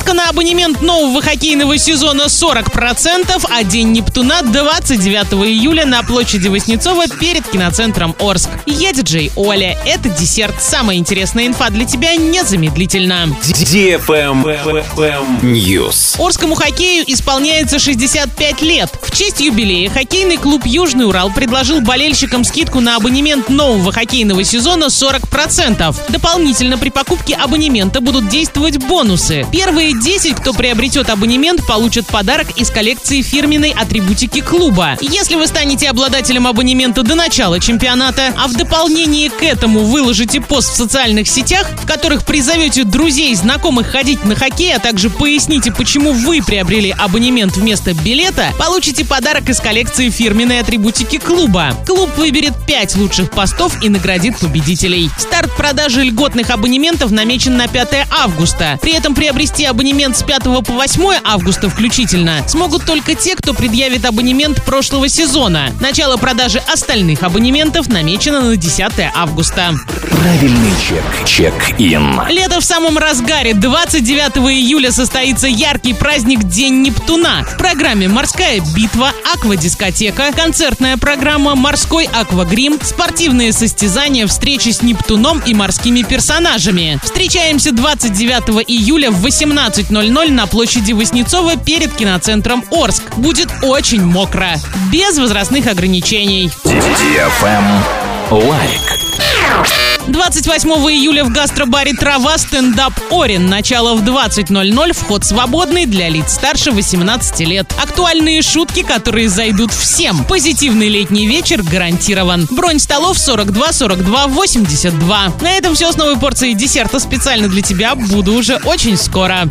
Скидка на абонемент нового хоккейного сезона 40%, а День Нептуна 29 июля на площади Воснецова перед киноцентром Орск. Я диджей Оля. Это десерт. Самая интересная инфа для тебя незамедлительно. News. Орскому хоккею исполняется 65 лет. В честь юбилея хоккейный клуб «Южный Урал» предложил болельщикам скидку на абонемент нового хоккейного сезона 40%. Дополнительно при покупке абонемента будут действовать бонусы. Первые 10, кто приобретет абонемент, получат подарок из коллекции фирменной атрибутики клуба. Если вы станете обладателем абонемента до начала чемпионата, а в дополнение к этому выложите пост в социальных сетях, в которых призовете друзей, знакомых ходить на хоккей, а также поясните, почему вы приобрели абонемент вместо билета, получите подарок из коллекции фирменной атрибутики клуба. Клуб выберет 5 лучших постов и наградит победителей. Старт продажи льготных абонементов намечен на 5 августа. При этом приобрести абонемент с 5 по 8 августа включительно смогут только те, кто предъявит абонемент прошлого сезона. Начало продажи остальных абонементов намечено на 10 августа. Правильный чек. Чек-ин. Лето в самом разгаре. 29 июля состоится яркий праздник День Нептуна. В программе «Морская битва», «Аквадискотека», концертная программа «Морской аквагрим», спортивные состязания, встречи с Нептуном и морскими персонажами. Встречаемся 29 июля в 18.00 на площади Воснецова перед киноцентром Орск. Будет очень мокро. Без возрастных ограничений. Лайк. 28 июля в гастробаре «Трава» стендап «Орин». Начало в 20.00, вход свободный для лиц старше 18 лет. Актуальные шутки, которые зайдут всем. Позитивный летний вечер гарантирован. Бронь столов 42 42 82. На этом все с новой порцией десерта специально для тебя. Буду уже очень скоро.